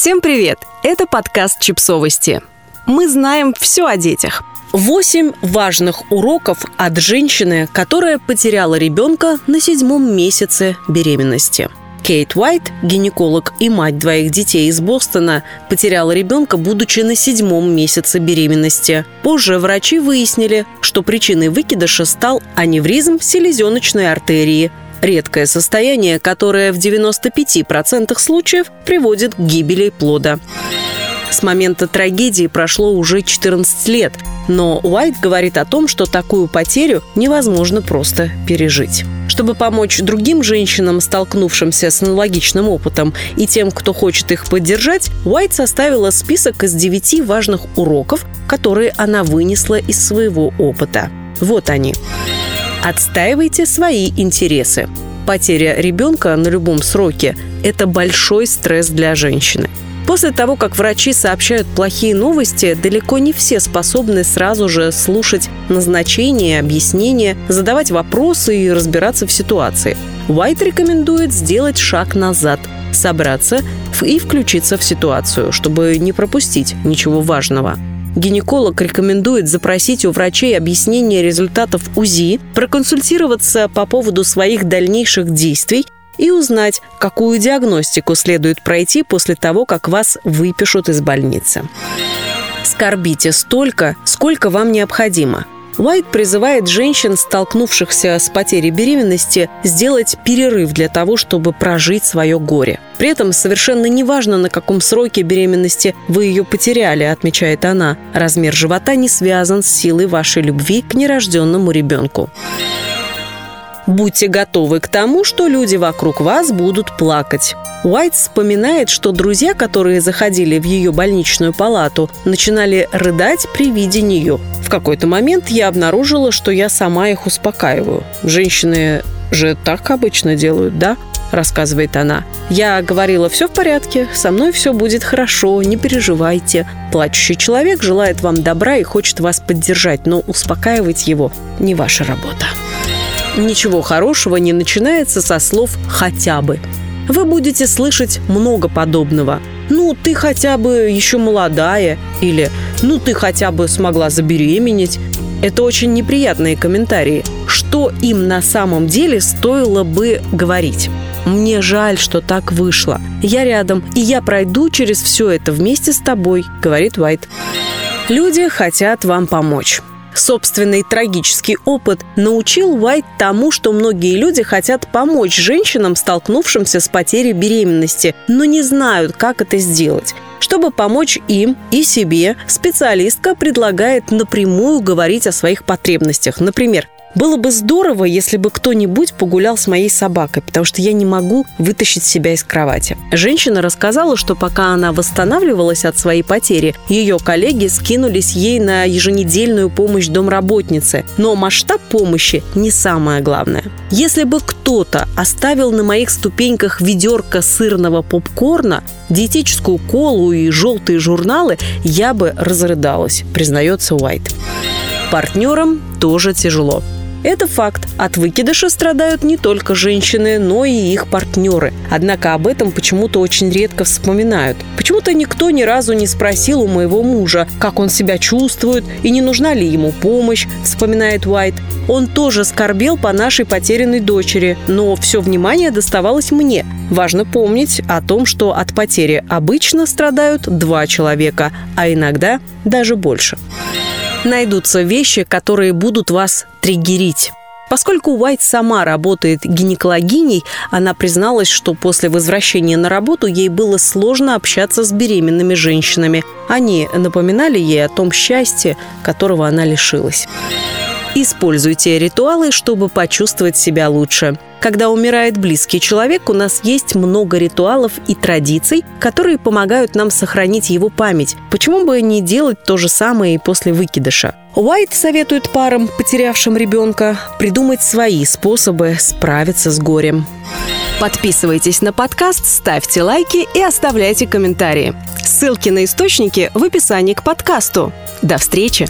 Всем привет! Это подкаст «Чипсовости». Мы знаем все о детях. Восемь важных уроков от женщины, которая потеряла ребенка на седьмом месяце беременности. Кейт Уайт, гинеколог и мать двоих детей из Бостона, потеряла ребенка, будучи на седьмом месяце беременности. Позже врачи выяснили, что причиной выкидыша стал аневризм селезеночной артерии, редкое состояние, которое в 95% случаев приводит к гибели плода. С момента трагедии прошло уже 14 лет, но Уайт говорит о том, что такую потерю невозможно просто пережить. Чтобы помочь другим женщинам, столкнувшимся с аналогичным опытом, и тем, кто хочет их поддержать, Уайт составила список из девяти важных уроков, которые она вынесла из своего опыта. Вот они. Отстаивайте свои интересы. Потеря ребенка на любом сроке – это большой стресс для женщины. После того, как врачи сообщают плохие новости, далеко не все способны сразу же слушать назначения, объяснения, задавать вопросы и разбираться в ситуации. Уайт рекомендует сделать шаг назад, собраться и включиться в ситуацию, чтобы не пропустить ничего важного. Гинеколог рекомендует запросить у врачей объяснение результатов УЗИ, проконсультироваться по поводу своих дальнейших действий и узнать, какую диагностику следует пройти после того, как вас выпишут из больницы. Скорбите столько, сколько вам необходимо – Уайт призывает женщин, столкнувшихся с потерей беременности, сделать перерыв для того, чтобы прожить свое горе. При этом совершенно неважно, на каком сроке беременности вы ее потеряли, отмечает она. Размер живота не связан с силой вашей любви к нерожденному ребенку. Будьте готовы к тому, что люди вокруг вас будут плакать. Уайт вспоминает, что друзья, которые заходили в ее больничную палату, начинали рыдать при виде нее. В какой-то момент я обнаружила, что я сама их успокаиваю. Женщины же так обычно делают, да? рассказывает она. «Я говорила, все в порядке, со мной все будет хорошо, не переживайте. Плачущий человек желает вам добра и хочет вас поддержать, но успокаивать его не ваша работа». Ничего хорошего не начинается со слов «хотя бы». Вы будете слышать много подобного. «Ну, ты хотя бы еще молодая» или «Ну, ты хотя бы смогла забеременеть». Это очень неприятные комментарии. Что им на самом деле стоило бы говорить? Мне жаль, что так вышло. Я рядом, и я пройду через все это вместе с тобой, говорит Уайт. Люди хотят вам помочь. Собственный трагический опыт научил Уайт тому, что многие люди хотят помочь женщинам, столкнувшимся с потерей беременности, но не знают, как это сделать. Чтобы помочь им и себе, специалистка предлагает напрямую говорить о своих потребностях. Например, было бы здорово, если бы кто-нибудь погулял с моей собакой, потому что я не могу вытащить себя из кровати. Женщина рассказала, что пока она восстанавливалась от своей потери, ее коллеги скинулись ей на еженедельную помощь домработницы. Но масштаб помощи не самое главное. Если бы кто-то оставил на моих ступеньках ведерко сырного попкорна, диетическую колу и желтые журналы, я бы разрыдалась, признается Уайт. Партнерам тоже тяжело. Это факт. От выкидыша страдают не только женщины, но и их партнеры. Однако об этом почему-то очень редко вспоминают. Почему-то никто ни разу не спросил у моего мужа, как он себя чувствует и не нужна ли ему помощь, вспоминает Уайт. Он тоже скорбел по нашей потерянной дочери, но все внимание доставалось мне. Важно помнить о том, что от потери обычно страдают два человека, а иногда даже больше найдутся вещи, которые будут вас триггерить. Поскольку Уайт сама работает гинекологиней, она призналась, что после возвращения на работу ей было сложно общаться с беременными женщинами. Они напоминали ей о том счастье, которого она лишилась. Используйте ритуалы, чтобы почувствовать себя лучше. Когда умирает близкий человек, у нас есть много ритуалов и традиций, которые помогают нам сохранить его память. Почему бы не делать то же самое и после выкидыша? Уайт советует парам, потерявшим ребенка, придумать свои способы справиться с горем. Подписывайтесь на подкаст, ставьте лайки и оставляйте комментарии. Ссылки на источники в описании к подкасту. До встречи!